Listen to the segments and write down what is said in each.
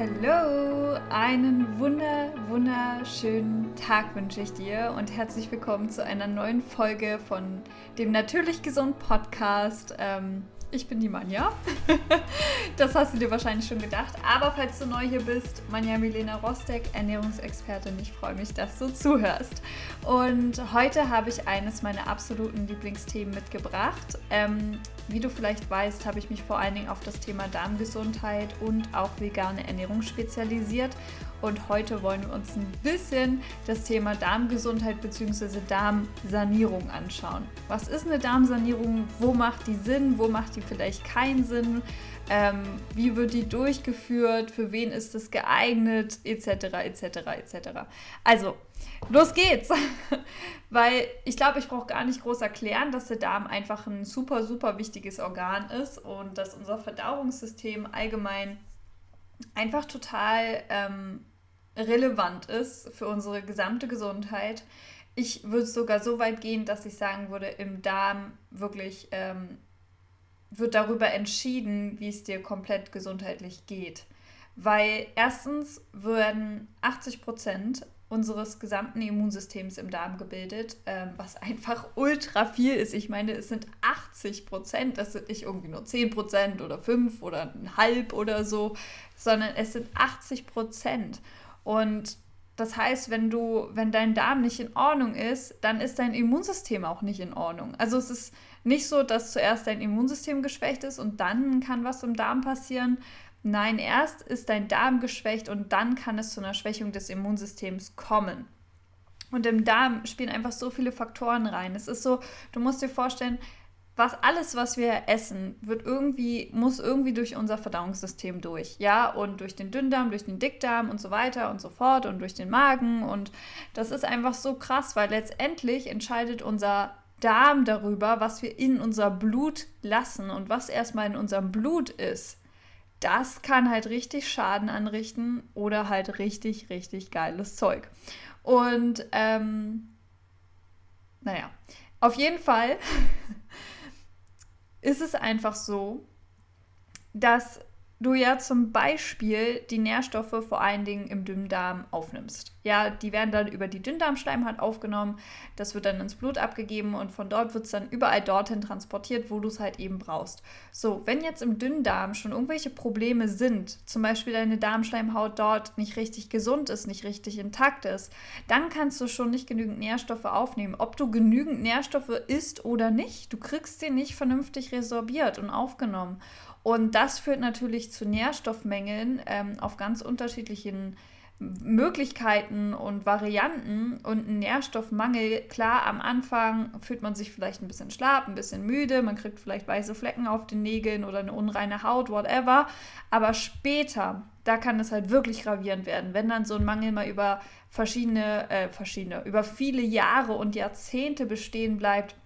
Hallo, einen wunder, wunderschönen Tag wünsche ich dir und herzlich willkommen zu einer neuen Folge von dem Natürlich Gesund Podcast. Ähm, ich bin die Manja. das hast du dir wahrscheinlich schon gedacht. Aber falls du neu hier bist, Manja Milena Rostek, Ernährungsexpertin. Ich freue mich, dass du zuhörst. Und heute habe ich eines meiner absoluten Lieblingsthemen mitgebracht. Ähm, wie du vielleicht weißt, habe ich mich vor allen Dingen auf das Thema Darmgesundheit und auch vegane Ernährung spezialisiert. Und heute wollen wir uns ein bisschen das Thema Darmgesundheit bzw. Darmsanierung anschauen. Was ist eine Darmsanierung? Wo macht die Sinn? Wo macht die vielleicht keinen Sinn? Ähm, wie wird die durchgeführt? Für wen ist es geeignet? Etc. etc. etc. Also, los geht's! Weil ich glaube, ich brauche gar nicht groß erklären, dass der Darm einfach ein super, super wichtiges Organ ist und dass unser Verdauungssystem allgemein einfach total ähm, relevant ist für unsere gesamte Gesundheit. Ich würde sogar so weit gehen, dass ich sagen würde, im Darm wirklich ähm, wird darüber entschieden, wie es dir komplett gesundheitlich geht. Weil erstens werden 80 Prozent unseres gesamten Immunsystems im Darm gebildet, ähm, was einfach ultra viel ist. Ich meine, es sind 80 Prozent, das sind nicht irgendwie nur 10 Prozent oder 5 oder ein halb oder so, sondern es sind 80 Prozent. Und das heißt, wenn du, wenn dein Darm nicht in Ordnung ist, dann ist dein Immunsystem auch nicht in Ordnung. Also es ist nicht so, dass zuerst dein Immunsystem geschwächt ist und dann kann was im Darm passieren. Nein, erst ist dein Darm geschwächt und dann kann es zu einer Schwächung des Immunsystems kommen. Und im Darm spielen einfach so viele Faktoren rein. Es ist so, du musst dir vorstellen, was alles, was wir essen, wird irgendwie, muss irgendwie durch unser Verdauungssystem durch. Ja, und durch den Dünndarm, durch den Dickdarm und so weiter und so fort und durch den Magen. Und das ist einfach so krass, weil letztendlich entscheidet unser Darm darüber, was wir in unser Blut lassen und was erstmal in unserem Blut ist. Das kann halt richtig Schaden anrichten oder halt richtig, richtig geiles Zeug. Und ähm, naja, auf jeden Fall ist es einfach so, dass du ja zum Beispiel die Nährstoffe vor allen Dingen im Dünndarm aufnimmst. Ja, die werden dann über die Dünndarmschleimhaut aufgenommen, das wird dann ins Blut abgegeben und von dort wird es dann überall dorthin transportiert, wo du es halt eben brauchst. So, wenn jetzt im Dünndarm schon irgendwelche Probleme sind, zum Beispiel deine Darmschleimhaut dort nicht richtig gesund ist, nicht richtig intakt ist, dann kannst du schon nicht genügend Nährstoffe aufnehmen. Ob du genügend Nährstoffe isst oder nicht, du kriegst sie nicht vernünftig resorbiert und aufgenommen. Und das führt natürlich zu Nährstoffmängeln ähm, auf ganz unterschiedlichen Möglichkeiten und Varianten und ein Nährstoffmangel. Klar, am Anfang fühlt man sich vielleicht ein bisschen schlapp, ein bisschen müde, man kriegt vielleicht weiße Flecken auf den Nägeln oder eine unreine Haut, whatever. Aber später, da kann es halt wirklich gravierend werden, wenn dann so ein Mangel mal über verschiedene, äh, verschiedene, über viele Jahre und Jahrzehnte bestehen bleibt,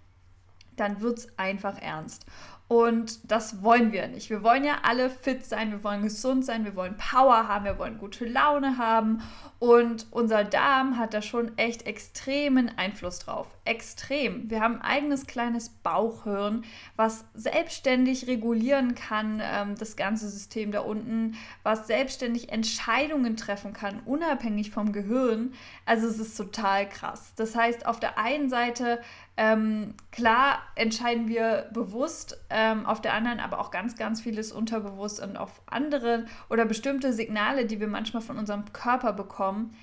dann wird es einfach ernst. Und das wollen wir nicht. Wir wollen ja alle fit sein, wir wollen gesund sein, wir wollen Power haben, wir wollen gute Laune haben. Und unser Darm hat da schon echt extremen Einfluss drauf. Extrem. Wir haben ein eigenes kleines Bauchhirn, was selbstständig regulieren kann, ähm, das ganze System da unten, was selbstständig Entscheidungen treffen kann, unabhängig vom Gehirn. Also es ist total krass. Das heißt, auf der einen Seite ähm, klar entscheiden wir bewusst, ähm, auf der anderen aber auch ganz, ganz vieles unterbewusst und auf andere oder bestimmte Signale, die wir manchmal von unserem Körper bekommen,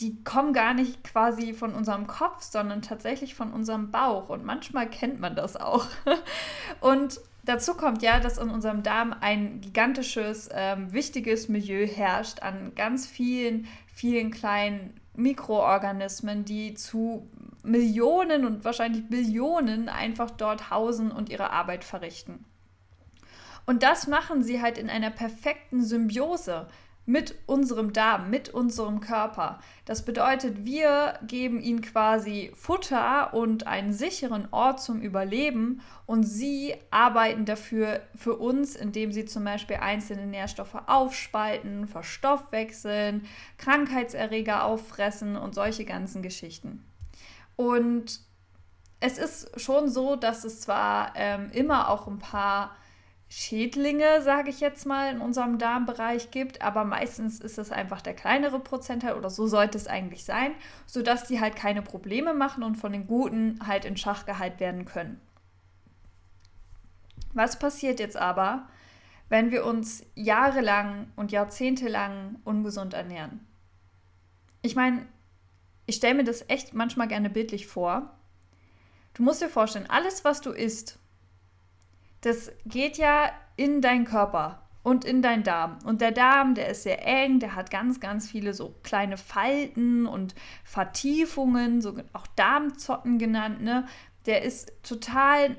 die kommen gar nicht quasi von unserem Kopf, sondern tatsächlich von unserem Bauch. Und manchmal kennt man das auch. Und dazu kommt ja, dass in unserem Darm ein gigantisches, ähm, wichtiges Milieu herrscht an ganz vielen, vielen kleinen Mikroorganismen, die zu Millionen und wahrscheinlich Billionen einfach dort hausen und ihre Arbeit verrichten. Und das machen sie halt in einer perfekten Symbiose mit unserem Darm, mit unserem Körper. Das bedeutet, wir geben ihnen quasi Futter und einen sicheren Ort zum Überleben und sie arbeiten dafür für uns, indem sie zum Beispiel einzelne Nährstoffe aufspalten, verstoffwechseln, Krankheitserreger auffressen und solche ganzen Geschichten. Und es ist schon so, dass es zwar ähm, immer auch ein paar Schädlinge, sage ich jetzt mal, in unserem Darmbereich gibt, aber meistens ist es einfach der kleinere Prozentteil oder so sollte es eigentlich sein, sodass die halt keine Probleme machen und von den Guten halt in Schach gehalten werden können. Was passiert jetzt aber, wenn wir uns jahrelang und jahrzehntelang ungesund ernähren? Ich meine, ich stelle mir das echt manchmal gerne bildlich vor. Du musst dir vorstellen, alles, was du isst, das geht ja in deinen Körper und in deinen Darm. Und der Darm, der ist sehr eng, der hat ganz, ganz viele so kleine Falten und Vertiefungen, so auch Darmzotten genannt, ne? Der ist total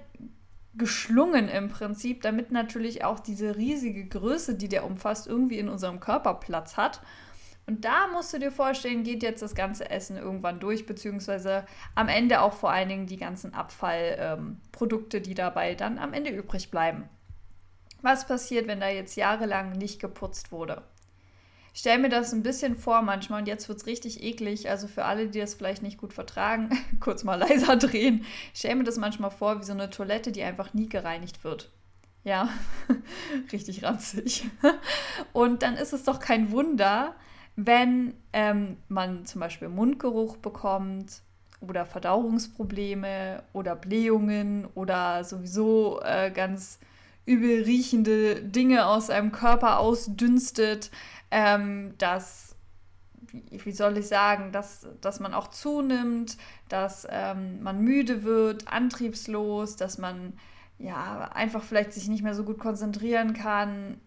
geschlungen im Prinzip, damit natürlich auch diese riesige Größe, die der umfasst, irgendwie in unserem Körper Platz hat. Und da musst du dir vorstellen, geht jetzt das ganze Essen irgendwann durch, beziehungsweise am Ende auch vor allen Dingen die ganzen Abfallprodukte, ähm, die dabei dann am Ende übrig bleiben. Was passiert, wenn da jetzt jahrelang nicht geputzt wurde? Ich stelle mir das ein bisschen vor manchmal und jetzt wird es richtig eklig. Also für alle, die das vielleicht nicht gut vertragen, kurz mal leiser drehen. Ich stelle mir das manchmal vor wie so eine Toilette, die einfach nie gereinigt wird. Ja, richtig ranzig. Und dann ist es doch kein Wunder, wenn ähm, man zum Beispiel Mundgeruch bekommt oder Verdauungsprobleme oder Blähungen oder sowieso äh, ganz übel riechende Dinge aus einem Körper ausdünstet, ähm, dass, wie soll ich sagen, dass, dass man auch zunimmt, dass ähm, man müde wird, antriebslos, dass man ja einfach vielleicht sich nicht mehr so gut konzentrieren kann.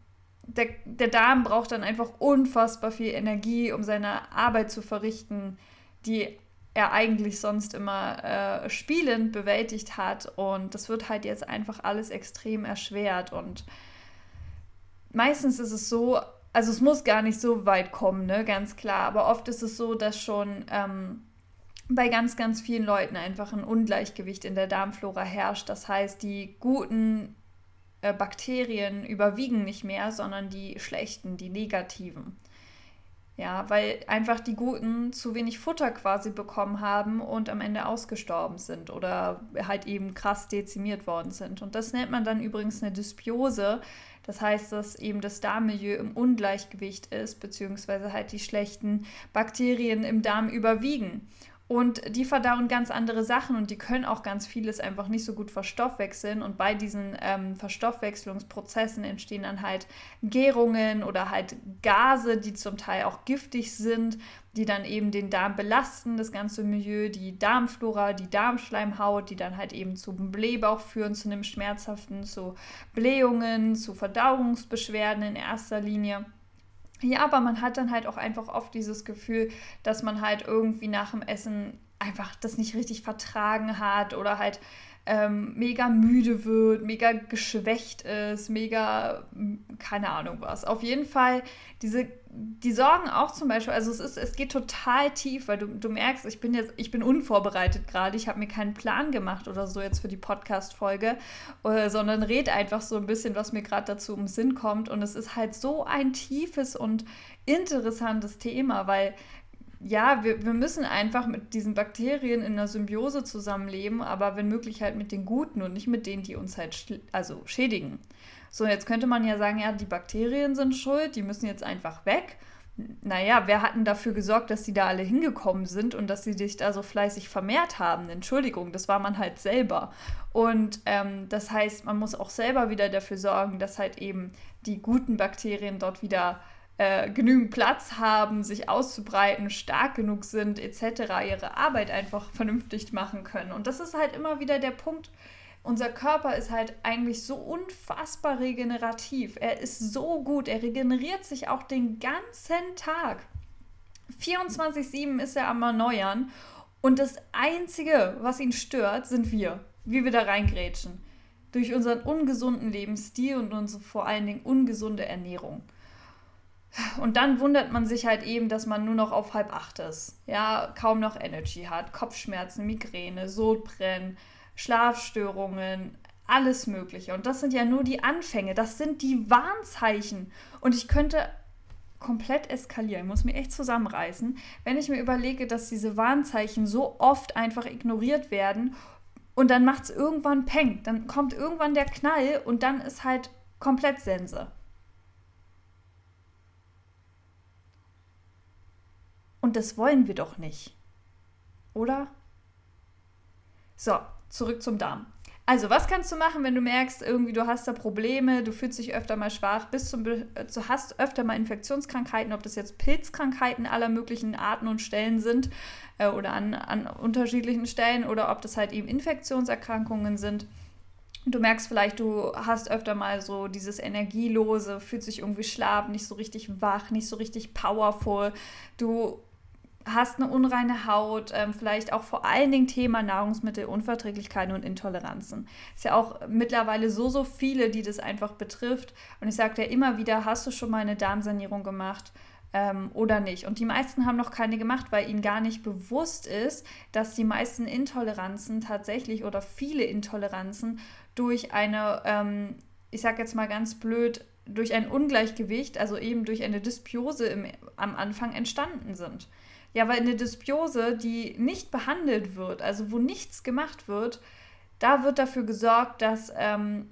Der, der Darm braucht dann einfach unfassbar viel Energie, um seine Arbeit zu verrichten, die er eigentlich sonst immer äh, spielend bewältigt hat. Und das wird halt jetzt einfach alles extrem erschwert. Und meistens ist es so, also es muss gar nicht so weit kommen, ne, ganz klar. Aber oft ist es so, dass schon ähm, bei ganz, ganz vielen Leuten einfach ein Ungleichgewicht in der Darmflora herrscht. Das heißt, die guten Bakterien überwiegen nicht mehr, sondern die schlechten, die negativen. Ja, weil einfach die Guten zu wenig Futter quasi bekommen haben und am Ende ausgestorben sind oder halt eben krass dezimiert worden sind. Und das nennt man dann übrigens eine Dysbiose. Das heißt, dass eben das Darmmilieu im Ungleichgewicht ist, beziehungsweise halt die schlechten Bakterien im Darm überwiegen. Und die verdauen ganz andere Sachen und die können auch ganz vieles einfach nicht so gut verstoffwechseln. Und bei diesen ähm, Verstoffwechslungsprozessen entstehen dann halt Gärungen oder halt Gase, die zum Teil auch giftig sind, die dann eben den Darm belasten, das ganze Milieu, die Darmflora, die Darmschleimhaut, die dann halt eben zu Blähbauch führen, zu einem schmerzhaften, zu Blähungen, zu Verdauungsbeschwerden in erster Linie. Ja, aber man hat dann halt auch einfach oft dieses Gefühl, dass man halt irgendwie nach dem Essen einfach das nicht richtig vertragen hat oder halt ähm, mega müde wird, mega geschwächt ist, mega, keine Ahnung was. Auf jeden Fall, diese, die sorgen auch zum Beispiel, also es ist, es geht total tief, weil du, du merkst, ich bin jetzt, ich bin unvorbereitet gerade, ich habe mir keinen Plan gemacht oder so jetzt für die Podcast-Folge, äh, sondern red einfach so ein bisschen, was mir gerade dazu im Sinn kommt. Und es ist halt so ein tiefes und interessantes Thema, weil ja, wir, wir müssen einfach mit diesen Bakterien in einer Symbiose zusammenleben, aber wenn möglich halt mit den Guten und nicht mit denen, die uns halt also schädigen. So, jetzt könnte man ja sagen, ja, die Bakterien sind schuld, die müssen jetzt einfach weg. Naja, wer hat denn dafür gesorgt, dass die da alle hingekommen sind und dass sie sich da so fleißig vermehrt haben? Entschuldigung, das war man halt selber. Und ähm, das heißt, man muss auch selber wieder dafür sorgen, dass halt eben die guten Bakterien dort wieder äh, genügend Platz haben, sich auszubreiten, stark genug sind, etc., ihre Arbeit einfach vernünftig machen können. Und das ist halt immer wieder der Punkt. Unser Körper ist halt eigentlich so unfassbar regenerativ. Er ist so gut. Er regeneriert sich auch den ganzen Tag. 24-7 ist er am Erneuern. Und das Einzige, was ihn stört, sind wir. Wie wir da reingrätschen. Durch unseren ungesunden Lebensstil und unsere vor allen Dingen ungesunde Ernährung. Und dann wundert man sich halt eben, dass man nur noch auf halb acht ist. Ja, kaum noch Energy hat, Kopfschmerzen, Migräne, Sodbrennen, Schlafstörungen, alles Mögliche. Und das sind ja nur die Anfänge, das sind die Warnzeichen. Und ich könnte komplett eskalieren, muss mich echt zusammenreißen, wenn ich mir überlege, dass diese Warnzeichen so oft einfach ignoriert werden und dann macht es irgendwann Peng. Dann kommt irgendwann der Knall und dann ist halt komplett Sense. Und das wollen wir doch nicht. Oder? So, zurück zum Darm. Also, was kannst du machen, wenn du merkst, irgendwie du hast da Probleme, du fühlst dich öfter mal schwach, bist zum, du hast öfter mal Infektionskrankheiten, ob das jetzt Pilzkrankheiten aller möglichen Arten und Stellen sind äh, oder an, an unterschiedlichen Stellen oder ob das halt eben Infektionserkrankungen sind. Du merkst vielleicht, du hast öfter mal so dieses Energielose, fühlst dich irgendwie schlapp, nicht so richtig wach, nicht so richtig powerful. Du hast eine unreine Haut, ähm, vielleicht auch vor allen Dingen Thema Nahrungsmittelunverträglichkeiten und Intoleranzen. Ist ja auch mittlerweile so, so viele, die das einfach betrifft. Und ich sage ja immer wieder, hast du schon mal eine Darmsanierung gemacht? Ähm, oder nicht. Und die meisten haben noch keine gemacht, weil ihnen gar nicht bewusst ist, dass die meisten Intoleranzen tatsächlich oder viele Intoleranzen durch eine, ähm, ich sage jetzt mal ganz blöd, durch ein Ungleichgewicht, also eben durch eine Dysbiose im, am Anfang entstanden sind. Ja, weil eine Dysbiose, die nicht behandelt wird, also wo nichts gemacht wird, da wird dafür gesorgt, dass, ähm,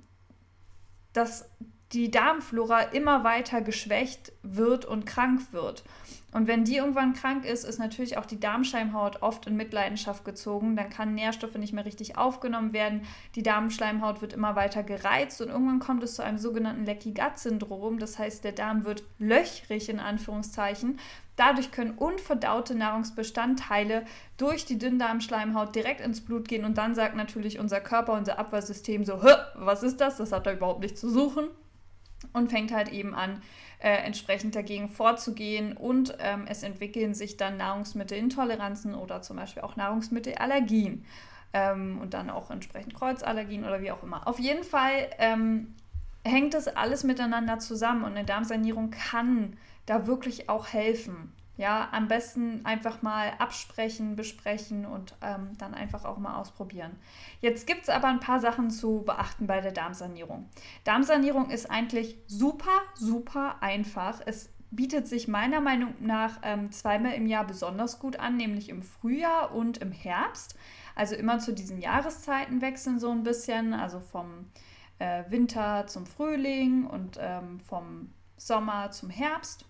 dass die Darmflora immer weiter geschwächt wird und krank wird. Und wenn die irgendwann krank ist, ist natürlich auch die Darmschleimhaut oft in Mitleidenschaft gezogen. Dann kann Nährstoffe nicht mehr richtig aufgenommen werden. Die Darmschleimhaut wird immer weiter gereizt und irgendwann kommt es zu einem sogenannten Leaky Gut Syndrom. Das heißt, der Darm wird löchrig in Anführungszeichen. Dadurch können unverdaute Nahrungsbestandteile durch die Dünndarmschleimhaut direkt ins Blut gehen und dann sagt natürlich unser Körper, unser Abwehrsystem so, was ist das? Das hat da überhaupt nichts zu suchen und fängt halt eben an, äh, entsprechend dagegen vorzugehen und ähm, es entwickeln sich dann Nahrungsmittelintoleranzen oder zum Beispiel auch Nahrungsmittelallergien ähm, und dann auch entsprechend Kreuzallergien oder wie auch immer. Auf jeden Fall ähm, hängt das alles miteinander zusammen und eine Darmsanierung kann da wirklich auch helfen. Ja, am besten einfach mal absprechen, besprechen und ähm, dann einfach auch mal ausprobieren. Jetzt gibt es aber ein paar Sachen zu beachten bei der Darmsanierung. Darmsanierung ist eigentlich super, super einfach. Es bietet sich meiner Meinung nach ähm, zweimal im Jahr besonders gut an, nämlich im Frühjahr und im Herbst. Also immer zu diesen Jahreszeiten wechseln so ein bisschen, also vom äh, Winter zum Frühling und ähm, vom Sommer zum Herbst.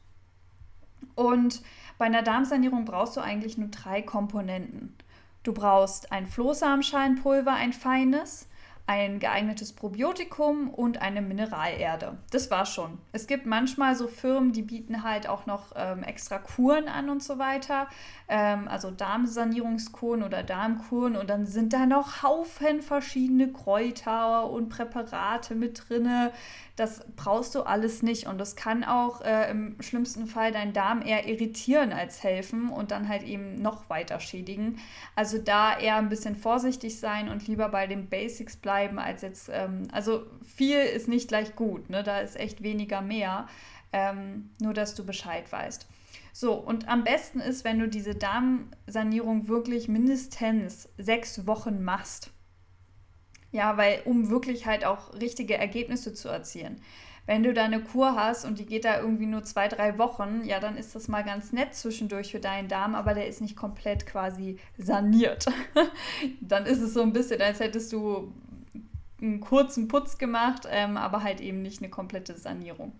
Und bei einer Darmsanierung brauchst du eigentlich nur drei Komponenten. Du brauchst ein Flohsamenscheinpulver, ein feines, ein geeignetes Probiotikum und eine Mineralerde. Das war schon. Es gibt manchmal so Firmen, die bieten halt auch noch ähm, extra Kuren an und so weiter. Ähm, also Darmsanierungskuren oder Darmkuren und dann sind da noch Haufen verschiedene Kräuter und Präparate mit drinne. Das brauchst du alles nicht und das kann auch äh, im schlimmsten Fall deinen Darm eher irritieren als helfen und dann halt eben noch weiter schädigen. Also da eher ein bisschen vorsichtig sein und lieber bei den Basics bleiben als jetzt, ähm, also viel ist nicht gleich gut, ne? da ist echt weniger mehr, ähm, nur dass du Bescheid weißt. So, und am besten ist, wenn du diese Darmsanierung wirklich mindestens sechs Wochen machst. Ja, weil um wirklich halt auch richtige Ergebnisse zu erzielen. Wenn du da eine Kur hast und die geht da irgendwie nur zwei, drei Wochen, ja, dann ist das mal ganz nett zwischendurch für deinen Darm, aber der ist nicht komplett quasi saniert. dann ist es so ein bisschen, als hättest du einen kurzen Putz gemacht, ähm, aber halt eben nicht eine komplette Sanierung.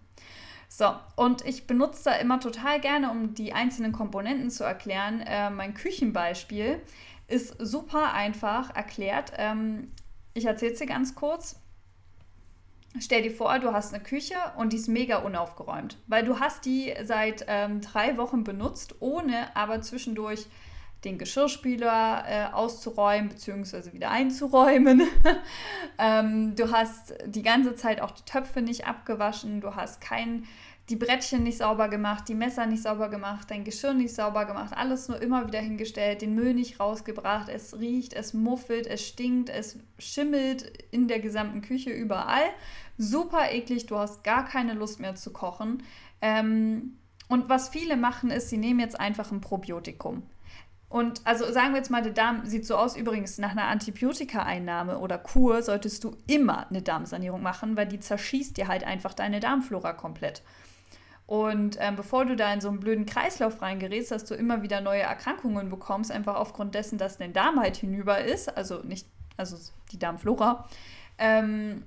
So, und ich benutze da immer total gerne, um die einzelnen Komponenten zu erklären. Äh, mein Küchenbeispiel ist super einfach erklärt. Ähm, ich erzähle dir ganz kurz. Stell dir vor, du hast eine Küche und die ist mega unaufgeräumt, weil du hast die seit ähm, drei Wochen benutzt, ohne aber zwischendurch den Geschirrspüler äh, auszuräumen bzw. wieder einzuräumen. ähm, du hast die ganze Zeit auch die Töpfe nicht abgewaschen, du hast kein die Brettchen nicht sauber gemacht, die Messer nicht sauber gemacht, dein Geschirr nicht sauber gemacht, alles nur immer wieder hingestellt, den Müll nicht rausgebracht, es riecht, es muffelt, es stinkt, es schimmelt in der gesamten Küche überall. Super eklig, du hast gar keine Lust mehr zu kochen. Ähm, und was viele machen ist, sie nehmen jetzt einfach ein Probiotikum. Und also sagen wir jetzt mal, der Darm sieht so aus, übrigens nach einer Antibiotika-Einnahme oder Kur solltest du immer eine Darmsanierung machen, weil die zerschießt dir halt einfach deine Darmflora komplett. Und ähm, bevor du da in so einen blöden Kreislauf reingerätst, dass du immer wieder neue Erkrankungen bekommst, einfach aufgrund dessen, dass dein Darm halt hinüber ist, also nicht, also die Darmflora, ähm,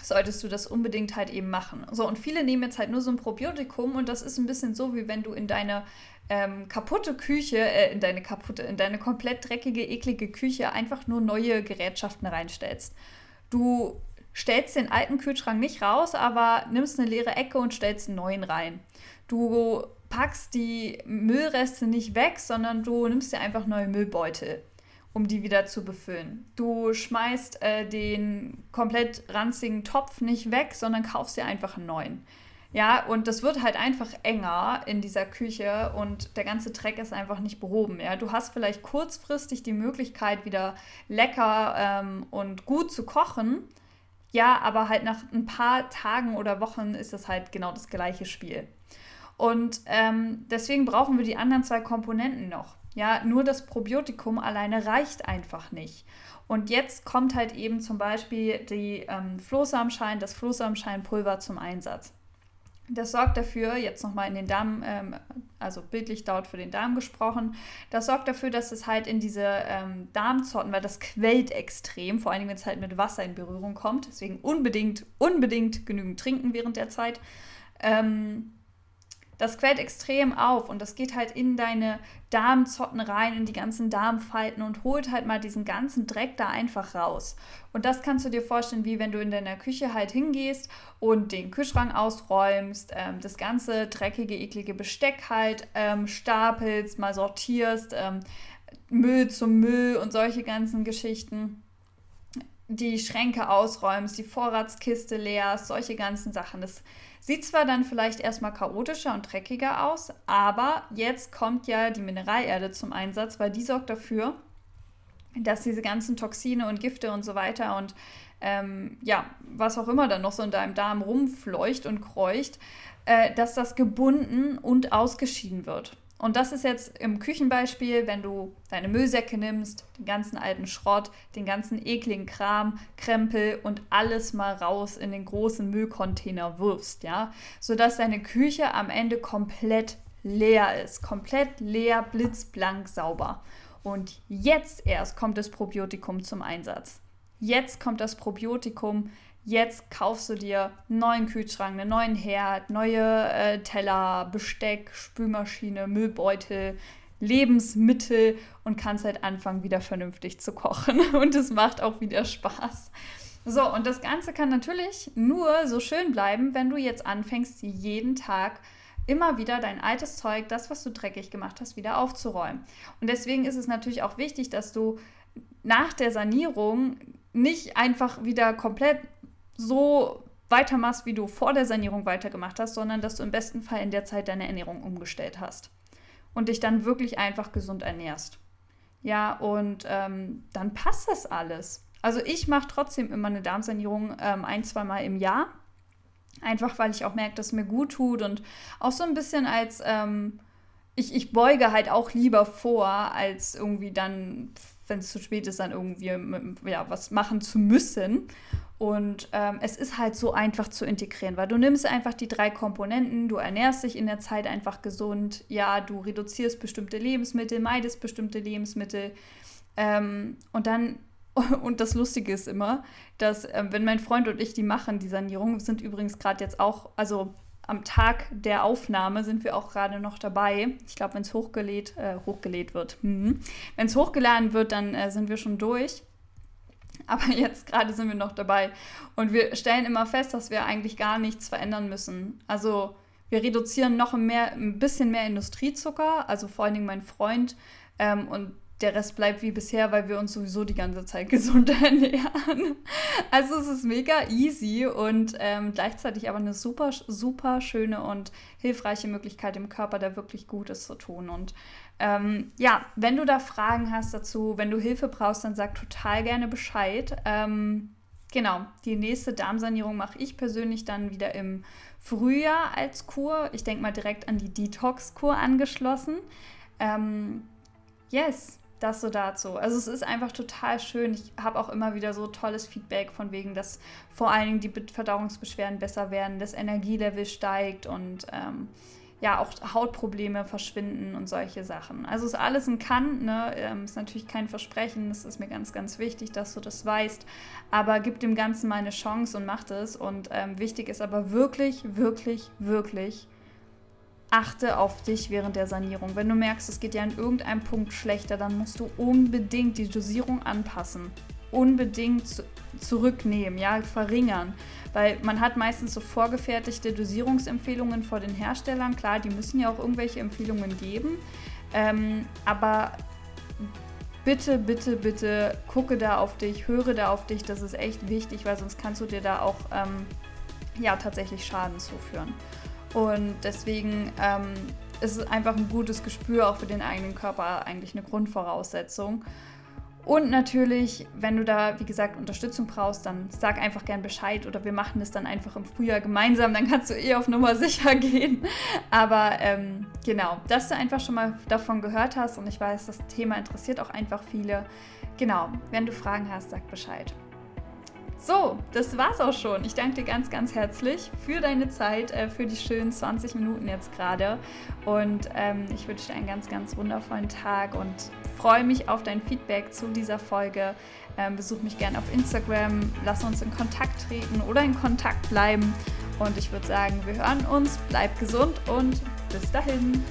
solltest du das unbedingt halt eben machen. So, und viele nehmen jetzt halt nur so ein Probiotikum und das ist ein bisschen so, wie wenn du in deine ähm, kaputte Küche, äh, in deine kaputte, in deine komplett dreckige, eklige Küche einfach nur neue Gerätschaften reinstellst. Du stellst den alten Kühlschrank nicht raus, aber nimmst eine leere Ecke und stellst einen neuen rein. Du packst die Müllreste nicht weg, sondern du nimmst dir einfach neue Müllbeutel um die wieder zu befüllen. Du schmeißt äh, den komplett ranzigen Topf nicht weg, sondern kaufst dir einfach einen neuen. Ja, und das wird halt einfach enger in dieser Küche und der ganze Dreck ist einfach nicht behoben. Ja, du hast vielleicht kurzfristig die Möglichkeit, wieder lecker ähm, und gut zu kochen. Ja, aber halt nach ein paar Tagen oder Wochen ist das halt genau das gleiche Spiel. Und ähm, deswegen brauchen wir die anderen zwei Komponenten noch. Ja, nur das Probiotikum alleine reicht einfach nicht. Und jetzt kommt halt eben zum Beispiel die ähm, Flohsamenschein, das Flohsamenscheinpulver zum Einsatz. Das sorgt dafür, jetzt nochmal in den Darm, ähm, also bildlich dort für den Darm gesprochen, das sorgt dafür, dass es halt in diese ähm, Darmzotten, weil das quält extrem, vor allem wenn es halt mit Wasser in Berührung kommt, deswegen unbedingt, unbedingt genügend trinken während der Zeit. Ähm, das quält extrem auf und das geht halt in deine Darmzotten rein, in die ganzen Darmfalten und holt halt mal diesen ganzen Dreck da einfach raus. Und das kannst du dir vorstellen, wie wenn du in deiner Küche halt hingehst und den Kühlschrank ausräumst, ähm, das ganze dreckige, eklige Besteck halt ähm, stapelst, mal sortierst, ähm, Müll zum Müll und solche ganzen Geschichten die Schränke ausräumst, die Vorratskiste leerst, solche ganzen Sachen. Das Sieht zwar dann vielleicht erstmal chaotischer und dreckiger aus, aber jetzt kommt ja die Mineralerde zum Einsatz, weil die sorgt dafür, dass diese ganzen Toxine und Gifte und so weiter und ähm, ja, was auch immer dann noch so in deinem Darm rumfleucht und kreucht, äh, dass das gebunden und ausgeschieden wird. Und das ist jetzt im Küchenbeispiel, wenn du deine Müllsäcke nimmst, den ganzen alten Schrott, den ganzen ekligen Kram, Krempel und alles mal raus in den großen Müllcontainer wirfst, ja, sodass deine Küche am Ende komplett leer ist, komplett leer, blitzblank sauber. Und jetzt erst kommt das Probiotikum zum Einsatz. Jetzt kommt das Probiotikum Jetzt kaufst du dir einen neuen Kühlschrank, einen neuen Herd, neue äh, Teller, Besteck, Spülmaschine, Müllbeutel, Lebensmittel und kannst halt anfangen, wieder vernünftig zu kochen. Und es macht auch wieder Spaß. So, und das Ganze kann natürlich nur so schön bleiben, wenn du jetzt anfängst, jeden Tag immer wieder dein altes Zeug, das, was du dreckig gemacht hast, wieder aufzuräumen. Und deswegen ist es natürlich auch wichtig, dass du nach der Sanierung nicht einfach wieder komplett so weitermachst, wie du vor der Sanierung weitergemacht hast, sondern dass du im besten Fall in der Zeit deine Ernährung umgestellt hast und dich dann wirklich einfach gesund ernährst. Ja, und ähm, dann passt das alles. Also ich mache trotzdem immer eine Darmsanierung ähm, ein, zwei Mal im Jahr. Einfach weil ich auch merke, dass es mir gut tut und auch so ein bisschen als, ähm, ich, ich beuge halt auch lieber vor, als irgendwie dann, wenn es zu spät ist, dann irgendwie ja, was machen zu müssen. Und ähm, es ist halt so einfach zu integrieren, weil du nimmst einfach die drei Komponenten, du ernährst dich in der Zeit einfach gesund, ja, du reduzierst bestimmte Lebensmittel, meidest bestimmte Lebensmittel. Ähm, und dann, und das Lustige ist immer, dass ähm, wenn mein Freund und ich die machen, die Sanierung, sind übrigens gerade jetzt auch, also am Tag der Aufnahme sind wir auch gerade noch dabei. Ich glaube, wenn es hochgelädt, äh, hochgelädt wird, mhm. wenn es hochgeladen wird, dann äh, sind wir schon durch. Aber jetzt gerade sind wir noch dabei. Und wir stellen immer fest, dass wir eigentlich gar nichts verändern müssen. Also wir reduzieren noch mehr, ein bisschen mehr Industriezucker, also vor allen Dingen mein Freund. Ähm, und der Rest bleibt wie bisher, weil wir uns sowieso die ganze Zeit gesund ernähren. Also es ist mega easy und ähm, gleichzeitig aber eine super, super schöne und hilfreiche Möglichkeit, dem Körper da wirklich Gutes zu tun. Und ähm, ja, wenn du da Fragen hast dazu, wenn du Hilfe brauchst, dann sag total gerne Bescheid. Ähm, genau, die nächste Darmsanierung mache ich persönlich dann wieder im Frühjahr als Kur. Ich denke mal direkt an die Detox-Kur angeschlossen. Ähm, yes, das so dazu. Also es ist einfach total schön. Ich habe auch immer wieder so tolles Feedback von wegen, dass vor allen Dingen die Verdauungsbeschwerden besser werden, das Energielevel steigt und ähm, ja auch Hautprobleme verschwinden und solche Sachen. Also ist alles ein Kann, ne? Ähm, ist natürlich kein Versprechen, das ist mir ganz, ganz wichtig, dass du das weißt, aber gib dem Ganzen mal eine Chance und mach das. Und ähm, wichtig ist aber wirklich, wirklich, wirklich, achte auf dich während der Sanierung. Wenn du merkst, es geht dir an irgendeinem Punkt schlechter, dann musst du unbedingt die Dosierung anpassen. Unbedingt zurücknehmen, ja, verringern. Weil man hat meistens so vorgefertigte Dosierungsempfehlungen vor den Herstellern. Klar, die müssen ja auch irgendwelche Empfehlungen geben. Ähm, aber bitte, bitte, bitte gucke da auf dich, höre da auf dich. Das ist echt wichtig, weil sonst kannst du dir da auch ähm, ja, tatsächlich Schaden zuführen. Und deswegen ähm, ist es einfach ein gutes Gespür auch für den eigenen Körper eigentlich eine Grundvoraussetzung. Und natürlich, wenn du da, wie gesagt, Unterstützung brauchst, dann sag einfach gern Bescheid oder wir machen es dann einfach im Frühjahr gemeinsam, dann kannst du eh auf Nummer sicher gehen. Aber ähm, genau, dass du einfach schon mal davon gehört hast und ich weiß, das Thema interessiert auch einfach viele. Genau, wenn du Fragen hast, sag Bescheid. So, das war's auch schon. Ich danke dir ganz, ganz herzlich für deine Zeit, äh, für die schönen 20 Minuten jetzt gerade. Und ähm, ich wünsche dir einen ganz, ganz wundervollen Tag und freue mich auf dein Feedback zu dieser Folge. Ähm, besuch mich gerne auf Instagram, lass uns in Kontakt treten oder in Kontakt bleiben. Und ich würde sagen, wir hören uns, bleib gesund und bis dahin.